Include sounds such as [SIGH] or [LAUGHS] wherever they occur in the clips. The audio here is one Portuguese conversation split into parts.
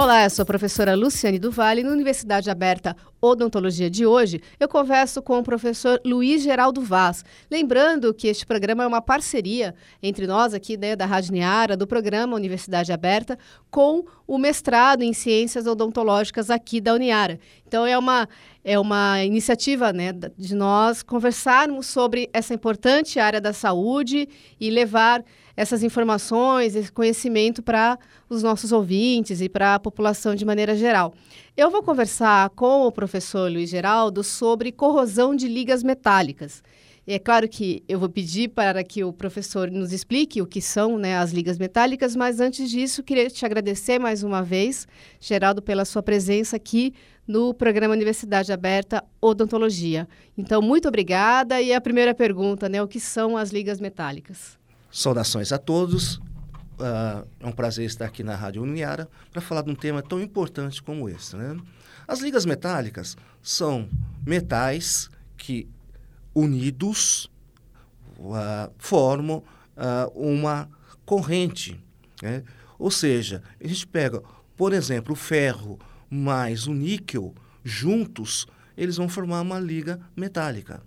Olá, eu sou a professora Luciane Duvalle. Na Universidade Aberta Odontologia de hoje, eu converso com o professor Luiz Geraldo Vaz. Lembrando que este programa é uma parceria entre nós aqui né, da Rádio Niara, do programa Universidade Aberta, com o mestrado em Ciências Odontológicas aqui da Uniara. Então, é uma, é uma iniciativa né, de nós conversarmos sobre essa importante área da saúde e levar essas informações, esse conhecimento para os nossos ouvintes e para a população de maneira geral. Eu vou conversar com o professor Luiz Geraldo sobre corrosão de ligas metálicas. E é claro que eu vou pedir para que o professor nos explique o que são né, as ligas metálicas, mas antes disso, queria te agradecer mais uma vez, Geraldo, pela sua presença aqui no programa Universidade Aberta Odontologia. Então, muito obrigada. E a primeira pergunta, né, o que são as ligas metálicas? Saudações a todos. Uh, é um prazer estar aqui na Rádio Uniara para falar de um tema tão importante como esse. Né? As ligas metálicas são metais que, unidos, uh, formam uh, uma corrente. Né? Ou seja, a gente pega, por exemplo, o ferro mais o níquel, juntos, eles vão formar uma liga metálica.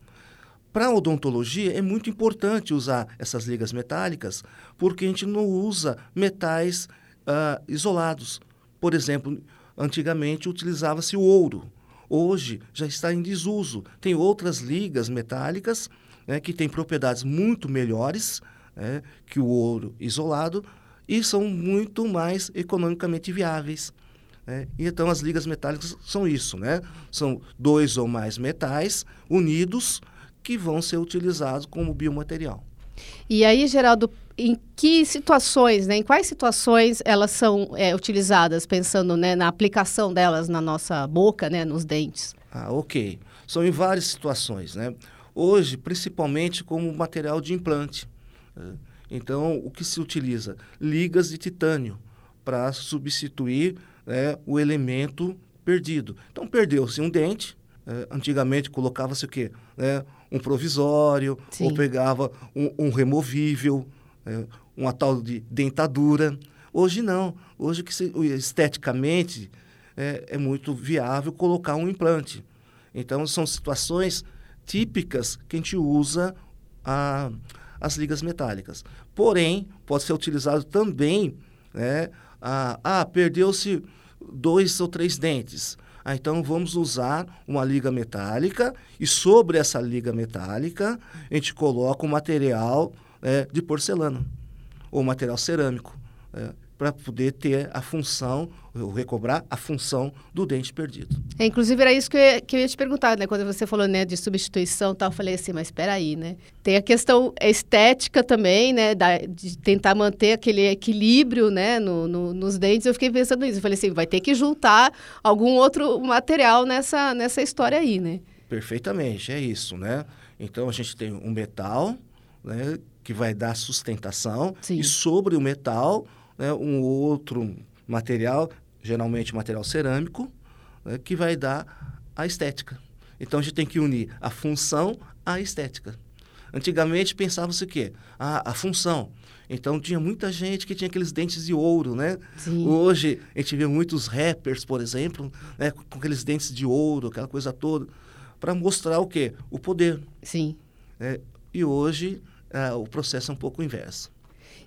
Para a odontologia é muito importante usar essas ligas metálicas, porque a gente não usa metais uh, isolados. Por exemplo, antigamente utilizava-se o ouro. Hoje já está em desuso. Tem outras ligas metálicas né, que têm propriedades muito melhores né, que o ouro isolado e são muito mais economicamente viáveis. Né? Então, as ligas metálicas são isso, né? São dois ou mais metais unidos que vão ser utilizados como biomaterial. E aí, Geraldo, em que situações, né, em quais situações elas são é, utilizadas, pensando né, na aplicação delas na nossa boca, né, nos dentes? Ah, ok. São em várias situações, né? Hoje, principalmente como material de implante. Né? Então, o que se utiliza? Ligas de titânio para substituir né, o elemento perdido. Então, perdeu-se um dente, é, antigamente colocava-se o quê? É, um provisório, Sim. ou pegava um, um removível, é, uma tal de dentadura. Hoje não. Hoje que se, esteticamente é, é muito viável colocar um implante. Então são situações típicas que a gente usa a, as ligas metálicas. Porém, pode ser utilizado também, né, a, ah, perdeu-se dois ou três dentes. Ah, então vamos usar uma liga metálica e sobre essa liga metálica a gente coloca um material é, de porcelana ou material cerâmico. É, para poder ter a função, recobrar a função do dente perdido. É, inclusive, era isso que eu, ia, que eu ia te perguntar, né? Quando você falou né, de substituição tal, eu falei assim, mas espera aí, né? Tem a questão estética também, né? Da, de tentar manter aquele equilíbrio, né? No, no, nos dentes. Eu fiquei pensando nisso. Eu falei assim, vai ter que juntar algum outro material nessa, nessa história aí, né? Perfeitamente, é isso, né? Então, a gente tem um metal, né? Que vai dar sustentação. Sim. E sobre o metal né, um outro material, geralmente material cerâmico, né, que vai dar a estética. Então a gente tem que unir a função à estética. Antigamente pensava-se o quê? Ah, a função. Então tinha muita gente que tinha aqueles dentes de ouro, né? Sim. Hoje a gente vê muitos rappers, por exemplo, né, com aqueles dentes de ouro, aquela coisa toda, para mostrar o quê? O poder. Sim. É, e hoje ah, o processo é um pouco inverso.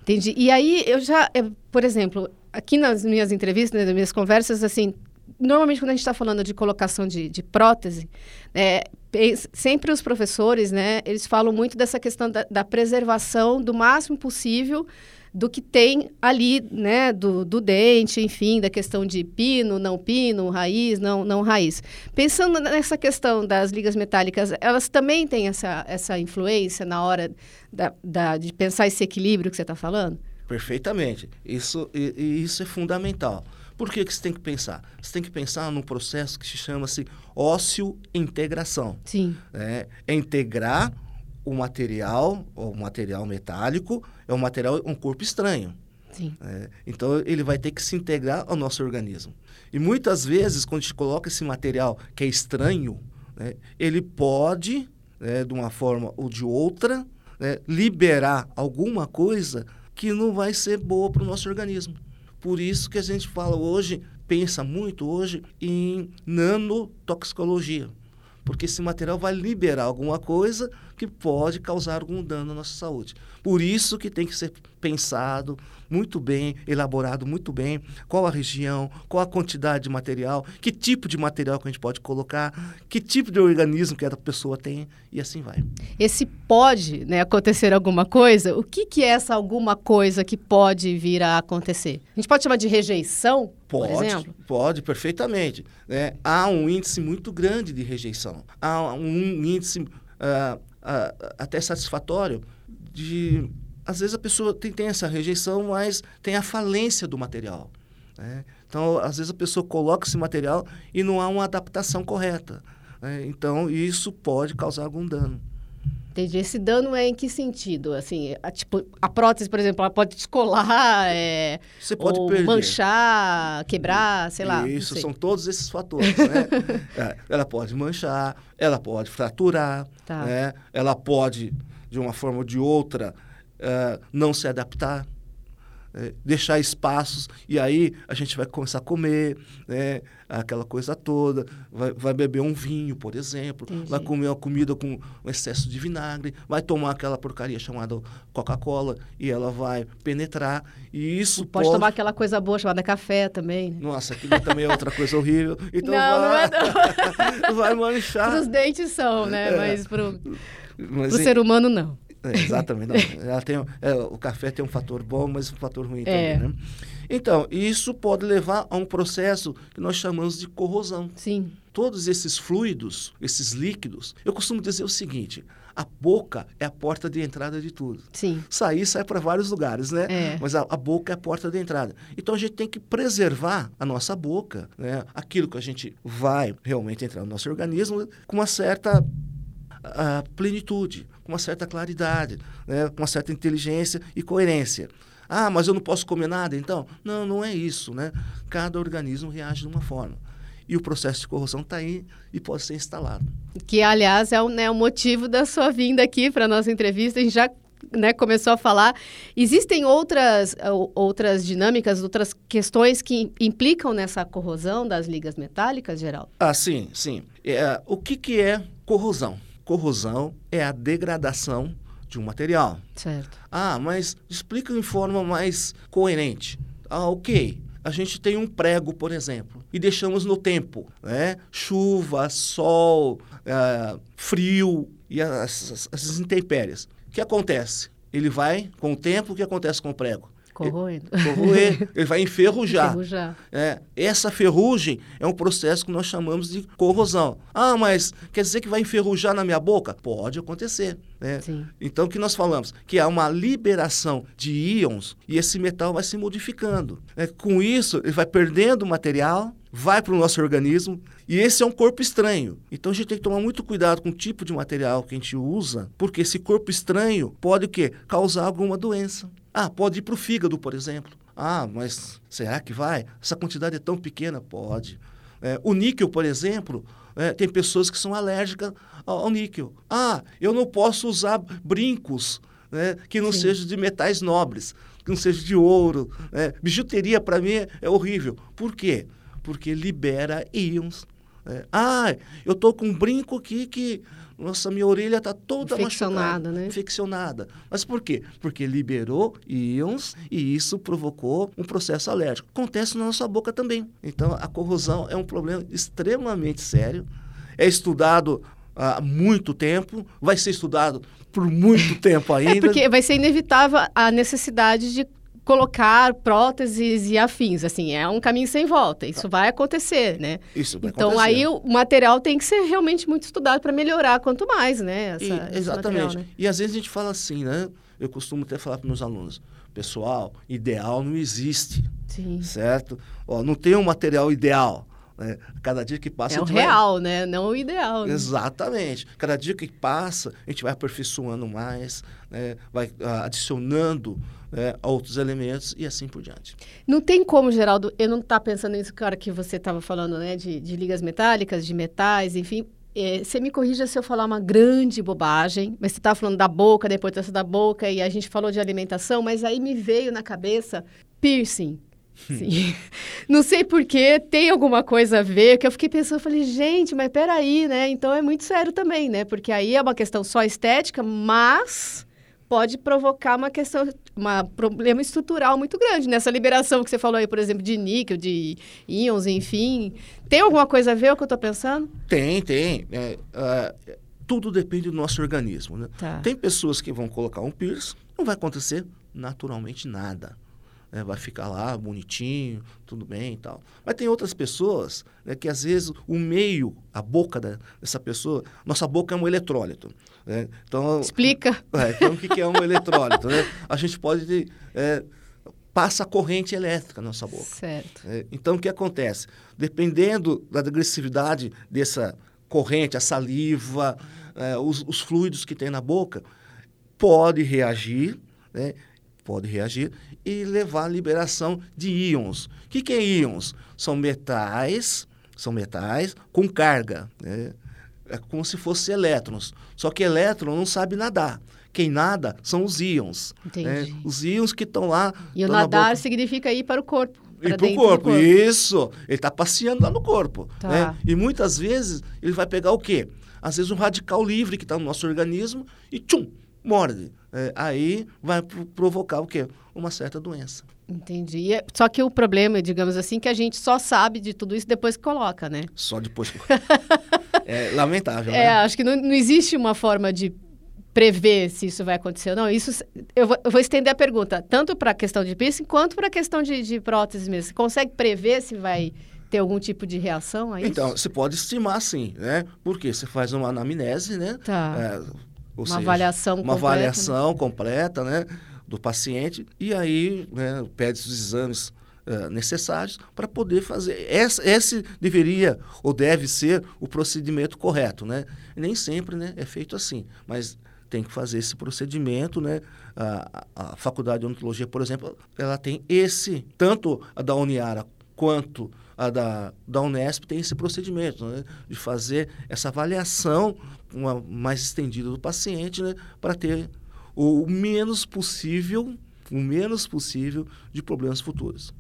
Entendi. E aí eu já, eu, por exemplo, aqui nas minhas entrevistas, né, nas minhas conversas, assim, normalmente quando a gente está falando de colocação de, de prótese, é, sempre os professores, né, eles falam muito dessa questão da, da preservação do máximo possível do que tem ali, né, do, do dente, enfim, da questão de pino, não pino, raiz, não, não raiz. Pensando nessa questão das ligas metálicas, elas também têm essa, essa influência na hora da, da de pensar esse equilíbrio que você está falando? Perfeitamente. Isso, isso é fundamental. Por que, que você tem que pensar? Você tem que pensar num processo que se chama-se ósseo-integração. Sim. É, é integrar o material, o material metálico, é um material, um corpo estranho. É, então, ele vai ter que se integrar ao nosso organismo. E muitas vezes, quando a gente coloca esse material que é estranho, né, ele pode, né, de uma forma ou de outra, né, liberar alguma coisa que não vai ser boa para o nosso organismo. Por isso que a gente fala hoje, pensa muito hoje em nanotoxicologia porque esse material vai liberar alguma coisa que pode causar algum dano à nossa saúde. Por isso que tem que ser pensado muito bem, elaborado muito bem, qual a região, qual a quantidade de material, que tipo de material que a gente pode colocar, que tipo de organismo que a pessoa tem e assim vai. Esse pode né, acontecer alguma coisa, o que, que é essa alguma coisa que pode vir a acontecer? A gente pode chamar de rejeição, pode? Pode, perfeitamente. Né? Há um índice muito grande de rejeição. Há um índice uh, uh, até satisfatório de às vezes a pessoa tem, tem essa rejeição, mas tem a falência do material. Né? Então, às vezes a pessoa coloca esse material e não há uma adaptação correta. Né? Então, isso pode causar algum dano. Entendi. Esse dano é em que sentido? Assim, a, tipo, a prótese, por exemplo, ela pode descolar, é, Você pode ou perder. manchar, quebrar, sei lá. Isso, são todos esses fatores. Né? [LAUGHS] É, ela pode manchar, ela pode fraturar, Tá. né? ela pode, de uma forma ou de outra, uh, não se adaptar, é, deixar espaços, e aí a gente vai começar a comer, né, aquela coisa toda, vai, vai beber um vinho, por exemplo, Entendi. vai comer uma comida com um excesso de vinagre, vai tomar aquela porcaria chamada Coca-Cola, e ela vai penetrar, e isso Pode, tomar aquela coisa boa chamada café também. Né? Nossa, aquilo também é outra coisa horrível. [LAUGHS] Então não, vai, não é [LAUGHS] não. vai manchar. Os dentes são, né? É. Mas pro, Mas, pro ser humano, não. É, exatamente. Não. [LAUGHS] Ela tem, é, o café tem um fator bom, mas um fator ruim É. também. Né? Então, isso pode levar a um processo que nós chamamos de corrosão. Sim. Todos esses fluidos, esses líquidos, eu costumo dizer o seguinte: a boca é a porta de entrada de tudo. Sim. Sair sai para vários lugares, né? É. Mas a, a boca é a porta de entrada. Então a gente tem que preservar a nossa boca, né? Aquilo que a gente vai realmente entrar no nosso organismo com uma certa ah, plenitude, com uma certa claridade, né? com uma certa inteligência e coerência. Ah, mas eu não posso comer nada, então? Não, não é isso, né? Cada organismo reage de uma forma. E o processo de corrosão está aí e pode ser instalado. Que, aliás, é o, né, o motivo da sua vinda aqui para a nossa entrevista. A gente já né, começou a falar. Existem outras, ou- outras dinâmicas, outras questões que implicam nessa corrosão das ligas metálicas, Geraldo? Ah, sim, sim. É, o que, que é corrosão? Corrosão é a degradação de um material. Certo. Ah, mas explica em forma mais coerente. Ah, ok. A gente tem um prego, por exemplo, e deixamos no tempo, né? Chuva, sol, ah, frio e as, as- essas intempéries. O que acontece? Ele vai, com o tempo, o que acontece com o prego? Corroendo. Corroer, [LAUGHS] ele vai enferrujar. Enferrujar. É, essa ferrugem é um processo que nós chamamos de corrosão. Ah, mas quer dizer que vai enferrujar na minha boca? Pode acontecer. Né? Então, o que nós falamos? Que há uma liberação de íons e esse metal vai se modificando. né? Com isso, ele vai perdendo material, vai para o nosso organismo e esse é um corpo estranho. Então, a gente tem que tomar muito cuidado com o tipo de material que a gente usa, porque esse corpo estranho pode o quê? Causar alguma doença. Ah, pode ir para o fígado, por exemplo. Ah, mas será que vai? Essa quantidade é tão pequena? Pode. É, o níquel, por exemplo, é, tem pessoas que são alérgicas ao, ao níquel. Ah, eu não posso usar brincos né, que não Sim. sejam de metais nobres, que não sejam de ouro. né. Bijuteria, para mim, é, é horrível. Por quê? Porque libera íons. Né. Ah, eu estou com um brinco aqui que... Nossa, minha orelha está toda Infeccionada, machucada, né? infeccionada. Mas por quê? Porque liberou íons e isso provocou um processo alérgico. Acontece na nossa boca também. Então, a corrosão é um problema extremamente sério. É estudado há muito tempo, vai ser estudado por muito [LAUGHS] tempo ainda. É porque vai ser inevitável a necessidade de colocar próteses e afins, assim, é um caminho sem volta, isso vai acontecer, né? Isso vai Então acontecer. aí o material tem que ser realmente muito estudado para melhorar quanto mais, né? essa- E- exatamente. material, né? E às vezes a gente fala assim, né? Eu costumo até falar para meus alunos, pessoal, ideal não existe. Sim. certo? Ó, não tem um material ideal. Né? Cada dia que passa. É o real, vai... né? Não o ideal. Né? Exatamente. Cada dia que passa, a gente vai aperfeiçoando mais, né? vai uh, adicionando né, outros elementos e assim por diante. Não tem como, Geraldo, eu não estar tá pensando nisso, cara, que você estava falando, né? De, de ligas metálicas, de metais, enfim. É, você me corrija se eu falar uma grande bobagem, mas você estava falando da boca, da importância da boca, e a gente falou de alimentação, mas aí me veio na cabeça piercing. Sim. [LAUGHS] Não sei porquê, tem alguma coisa a ver, que eu fiquei pensando, falei, gente, mas peraí, né? Então é muito sério também, né? Porque aí é uma questão só estética, mas pode provocar uma questão, um problema estrutural muito grande nessa liberação que você falou aí, por exemplo, de níquel, de íons, enfim. Tem alguma coisa a ver com o que eu estou pensando? Tem, tem. É, uh, tudo depende do nosso organismo, né? Tá. Tem pessoas que vão colocar um piercing, não vai acontecer naturalmente nada né, vai ficar lá bonitinho, tudo bem e tal. Mas tem outras pessoas né, que às vezes o meio, a boca da, dessa pessoa, nossa boca é um eletrólito. Né? Então, Explica. [LAUGHS] É, então o que é um eletrólito? Né? A gente pode é, passa corrente elétrica na nossa boca. Certo. É, então o que acontece? Dependendo da agressividade dessa corrente, a saliva, é, os, os, fluidos que tem na boca, pode reagir, né? Pode reagir e levar à liberação de íons. O que, que é íons? São metais, são metais com carga. Né? É como se fossem elétrons. Só que elétron não sabe nadar. Quem nada são os íons. Né? Os íons que estão lá. E o nadar significa ir para o corpo. Ir para o corpo. corpo. Isso. Ele está passeando lá no corpo. Tá. Né? E muitas vezes ele vai pegar o quê? Às vezes um radical livre que está no nosso organismo e tchum, morde. É, aí vai provocar o quê? Uma certa doença. Entendi. É, só que o problema, digamos assim, que a gente só sabe de tudo isso depois que coloca, né? Só depois que [LAUGHS] É lamentável, É, né? acho que não, não existe uma forma de prever se isso vai acontecer ou não. Isso, eu vou, eu vou estender a pergunta, tanto para a questão de piercing, quanto para a questão de, de prótese mesmo. Você consegue prever se vai ter algum tipo de reação a isso? Então, você pode estimar sim, né? Porque você faz uma anamnese, né? Tá. É, uma seja, avaliação uma completa, avaliação né? completa, né, do paciente e aí né, pede os exames uh, necessários para poder fazer. Esse, esse deveria ou deve ser o procedimento correto, né? nem sempre, né, é feito assim, mas tem que fazer esse procedimento, né? A, a Faculdade de Odontologia, por exemplo, ela tem esse, tanto a da Uniara quanto a da, da Unesp tem esse procedimento né, de fazer essa avaliação uma, mais estendida do paciente né, para ter o menos possível, o menos possível de problemas futuros.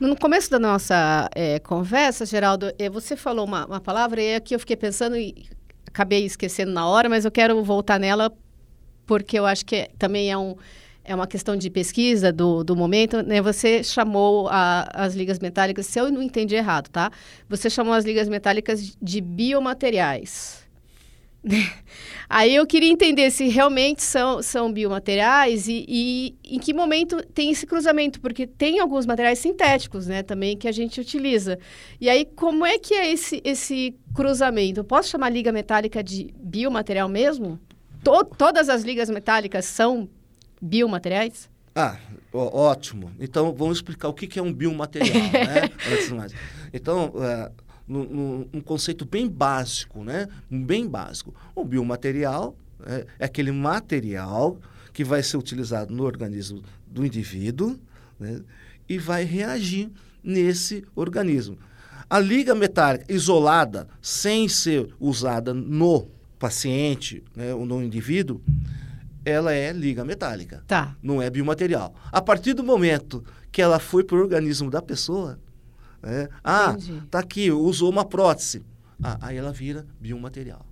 No começo da nossa é, conversa, Geraldo, é, você falou uma, uma palavra e aqui eu fiquei pensando e acabei esquecendo na hora, mas eu quero voltar nela porque eu acho que é, também é um é uma questão de pesquisa do, do momento, né? Você chamou a, as ligas metálicas, se eu não entendi errado, tá? Você chamou as ligas metálicas de biomateriais. [LAUGHS] Aí eu queria entender se realmente são, são biomateriais e, e, em que momento tem esse cruzamento, porque tem alguns materiais sintéticos, né, também que a gente utiliza. E aí, como é que é esse, esse cruzamento? Eu posso chamar liga metálica de biomaterial mesmo? To todas as ligas metálicas são biomateriais? Ah, ó, ótimo. Então, vamos explicar o que, que é um biomaterial, né? [LAUGHS] Antes mais. Então, é, num, num conceito bem básico, né? Bem básico. O biomaterial é, é aquele material que vai ser utilizado no organismo do indivíduo né? e vai reagir nesse organismo. A liga metálica isolada, sem ser usada no paciente né, ou no indivíduo, ela é liga metálica. Tá. Não é biomaterial. A partir do momento que ela foi para o organismo da pessoa, né? ah, Entendi. tá aqui, usou uma prótese. Ah, aí ela vira biomaterial.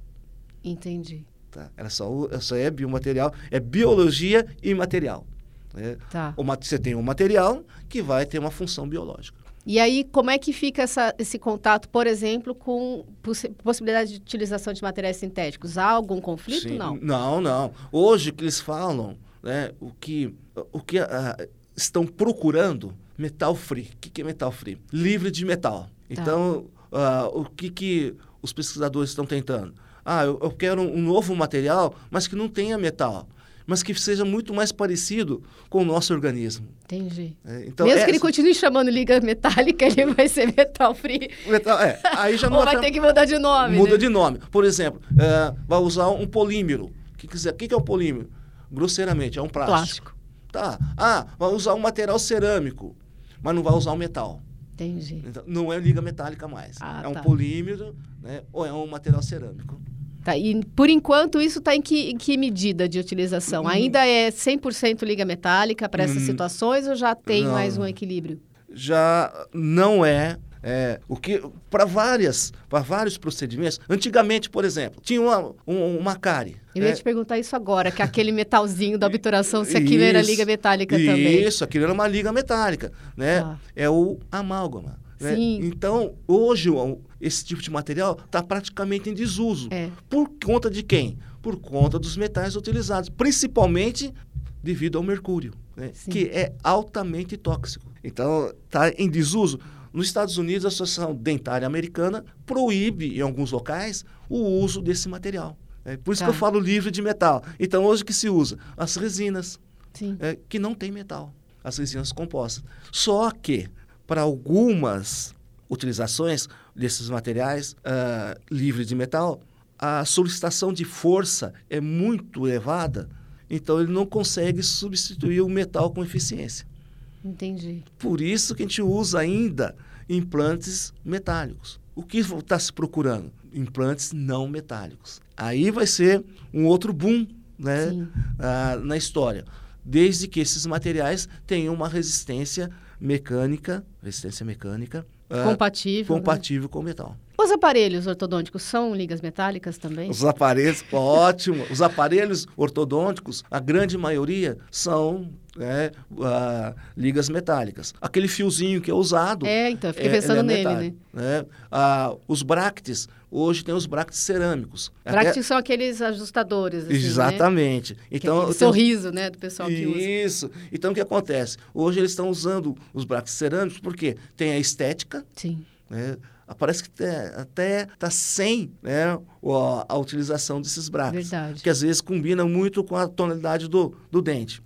Entendi. Tá? Ela, só, só é biomaterial, é biologia imaterial. Né? Tá. Você tem um material que vai ter uma função biológica. E aí, como é que fica essa, esse contato, por exemplo, com poss possibilidade de utilização de materiais sintéticos? Há algum conflito? Sim. Não. Não, não. Hoje, que eles falam, né, o que, o que uh, estão procurando, metal free. O que, que é metal free? Livre de metal. Tá. Então, uh, o que, que os pesquisadores estão tentando? Ah, eu, eu quero um novo material, mas que não tenha metal. Mas que seja muito mais parecido com o nosso organismo. Entendi. É, então, Mesmo é- que ele continue chamando liga metálica, ele vai ser metal free. Metal- é, aí já não [LAUGHS] Ou vai ter que mudar de nome, Muda né? de nome. Por exemplo, é, vai usar um polímero. O que, quiser. O que é o polímero? Grosseiramente, é um plástico. Plástico. Tá. Ah, vai usar um material cerâmico, mas não vai usar um metal. Entendi. Então, não é liga metálica mais. Ah, é um tá. polímero né, ou é um material cerâmico. Tá, e por enquanto isso está em que, em que medida de utilização? Hum. Ainda é 100% liga metálica para essas Hum. situações ou já tem Não. mais um equilíbrio? Já não é. é, o que para várias para vários procedimentos antigamente por exemplo tinha uma um, uma cárie Eu ia né? te perguntar isso agora, que aquele metalzinho da obturação, se aquilo era Isso, liga metálica também. Isso, aquilo era uma liga metálica, né? Tá. É o amálgama. Né? Então, hoje, esse tipo de material está praticamente em desuso. É. Por conta de quem? Por conta dos metais utilizados, principalmente devido ao mercúrio, né? Que é altamente tóxico. Então, está em desuso. Nos Estados Unidos, a Associação Dentária Americana proíbe, em alguns locais, o uso desse material. É por isso Tá. que eu falo livre de metal. Então, hoje o que se usa? As resinas, Sim. é, que não tem metal, as resinas compostas. Só que, para algumas utilizações desses materiais ah, livres de metal, a solicitação de força é muito elevada, então ele não consegue substituir o metal com eficiência. Entendi. Por isso que a gente usa ainda implantes metálicos. O que está se procurando? Implantes não metálicos. Aí vai ser um outro boom né, ah, na história. Desde que esses materiais tenham uma resistência mecânica, resistência mecânica ah, Compatível. né? compatível com o metal. Os aparelhos ortodônticos são ligas metálicas também? Os aparelhos, ótimo. Os aparelhos ortodônticos, a grande maioria são né, ah, ligas metálicas. Aquele fiozinho que é usado. É, então, fiquei é- pensando ele é nele, metálico, né? Ah, os bractes, hoje tem os bractes cerâmicos. Até- Bractes são aqueles ajustadores, assim, né? Exatamente. Que é Então, tenho- sorriso, né, do pessoal que usa. Isso. Então, o que acontece? Hoje eles estão usando os bractes cerâmicos porque tem a estética, Sim. né? Parece que até- até está sem né, a, utilização desses bractes. Verdade. Que às vezes combina muito com a tonalidade do, do dente.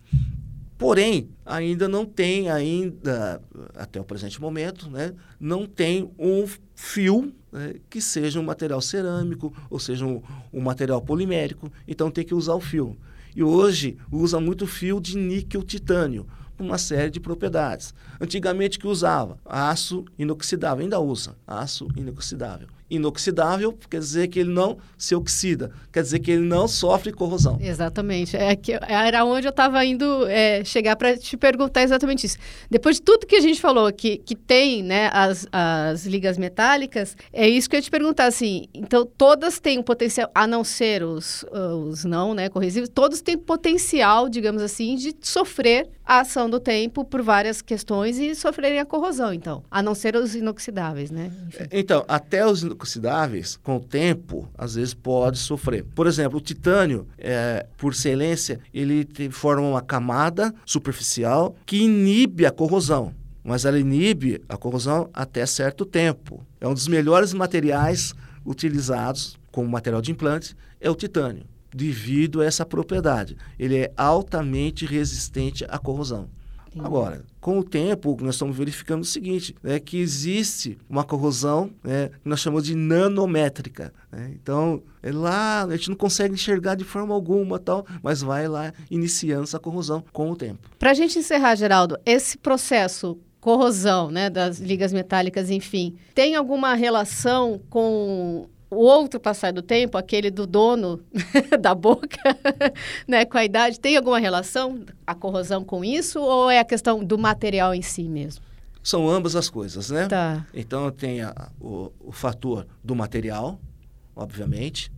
Porém, ainda não tem, ainda, até o presente momento, né, não tem um fio né, que seja um material cerâmico, ou seja, um, um material polimérico. Então tem que usar o fio. E hoje usa muito fio de níquel titânio, uma série de propriedades. Antigamente que usava aço inoxidável, ainda usa aço inoxidável. Inoxidável quer dizer que ele não se oxida, quer dizer que ele não sofre corrosão. Exatamente. É que era onde eu estava indo é, chegar para te perguntar exatamente isso. Depois de tudo que a gente falou, que, que tem né, as, as ligas metálicas, é isso que eu ia te perguntar. Assim, então, todas têm um potencial, a não ser os, os não né, corrosivos, todos têm potencial, digamos assim, de sofrer a ação do tempo por várias questões e sofrerem a corrosão, então. A não ser os inoxidáveis, né? Enfim. Então, até os inoxidáveis, com o tempo, às vezes pode sofrer. Por exemplo, o titânio, é, por excelência, ele forma uma camada superficial que inibe a corrosão. Mas ela inibe a corrosão até certo tempo. É um dos melhores materiais utilizados como material de implante, é o titânio, devido a essa propriedade. Ele é altamente resistente à corrosão. Entendi. Agora, com o tempo, nós estamos verificando o seguinte, né, que existe uma corrosão né, que nós chamamos de nanométrica. né? Então, é lá, a gente não consegue enxergar de forma alguma, tal, mas vai lá iniciando essa corrosão com o tempo. Para a gente encerrar, Geraldo, esse processo corrosão, né, das ligas metálicas, enfim, tem alguma relação com o outro passar do tempo, aquele do dono [LAUGHS] da boca, [LAUGHS] né, com a idade? Tem alguma relação a corrosão com isso ou é a questão do material em si mesmo? São ambas as coisas, né? Tá. Então, tem a- o, o fator do material, obviamente,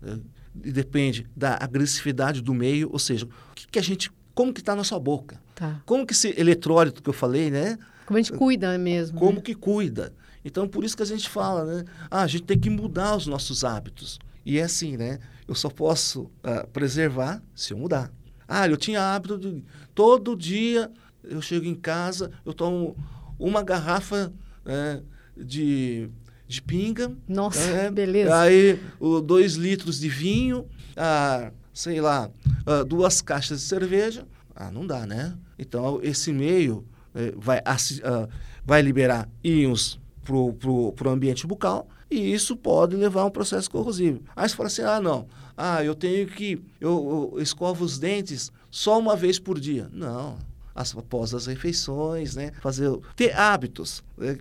né? e depende da agressividade do meio, ou seja, o que, que a gente, como que está a nossa boca? Tá. Como que esse eletrólito que eu falei, né? Como a gente cuida mesmo. como né? que cuida. Então, por isso que a gente fala, né? Ah, a gente tem que mudar os nossos hábitos. E é assim, né? Eu só posso ah, preservar se eu mudar. Ah, eu tinha hábito de todo dia eu chego em casa, eu tomo uma garrafa né, de, de pinga. Nossa, né? beleza. Aí, o, dois litros de vinho. Ah, sei lá, uh, duas caixas de cerveja. Ah, não dá, né? Então, esse meio eh, vai, uh, vai liberar íons para o ambiente bucal e isso pode levar a um processo corrosivo. Aí você fala assim, ah, não, ah, eu tenho que, eu, eu escovo os dentes só uma vez por dia. Não, após as refeições, né? Fazer, ter hábitos né?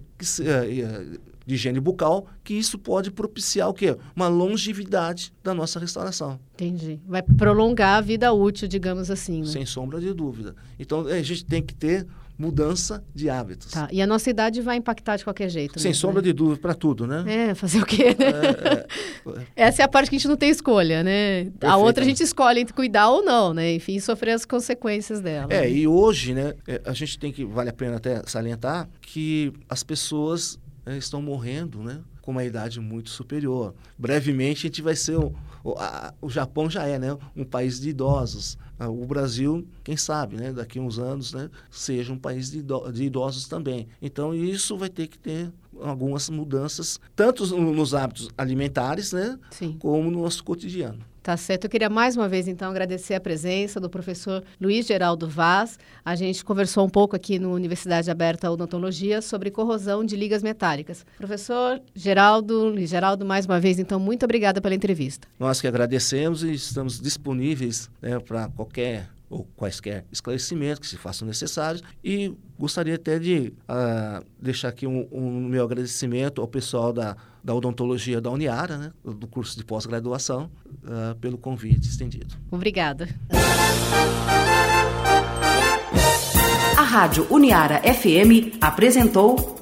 de higiene bucal, que isso pode propiciar o quê? Uma longevidade da nossa restauração. Entendi. Vai prolongar a vida útil, digamos assim. Né? Sem sombra de dúvida. Então, a gente tem que ter mudança de hábitos. Tá. E a nossa idade vai impactar de qualquer jeito. Sem sombra né? de dúvida para tudo, né? É, fazer o quê? Né? É, é, Essa é a parte que a gente não tem escolha, né? Perfeito. A outra a gente escolhe entre cuidar ou não, né? Enfim, sofrer as consequências dela. É, né? e hoje, né, é, a gente tem que, vale a pena até salientar, que as pessoas é, estão morrendo, né? Com uma idade muito superior. Brevemente a gente vai ser o, o, a, o Japão já é, né? Um país de idosos. Ah, o Brasil, quem sabe, né, daqui a uns anos, né, seja um país de, idosos também. Então, isso vai ter que ter algumas mudanças, tanto nos hábitos alimentares, né, Sim. como no nosso cotidiano. Tá certo. Eu queria mais uma vez, então, agradecer a presença do professor Luiz Geraldo Vaz. A gente conversou um pouco aqui no Universidade Aberta Odontologia sobre corrosão de ligas metálicas. Professor Geraldo, Luiz Geraldo, mais uma vez, então, muito obrigada pela entrevista. Nós que agradecemos e estamos disponíveis né, para qualquer ou quaisquer esclarecimentos que se façam necessários. E gostaria até de uh, deixar aqui um, um, meu agradecimento ao pessoal da, da odontologia da Uniara, né, do curso de pós-graduação, uh, pelo convite estendido. Obrigada. A Rádio Uniara FM apresentou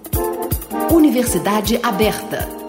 Universidade Aberta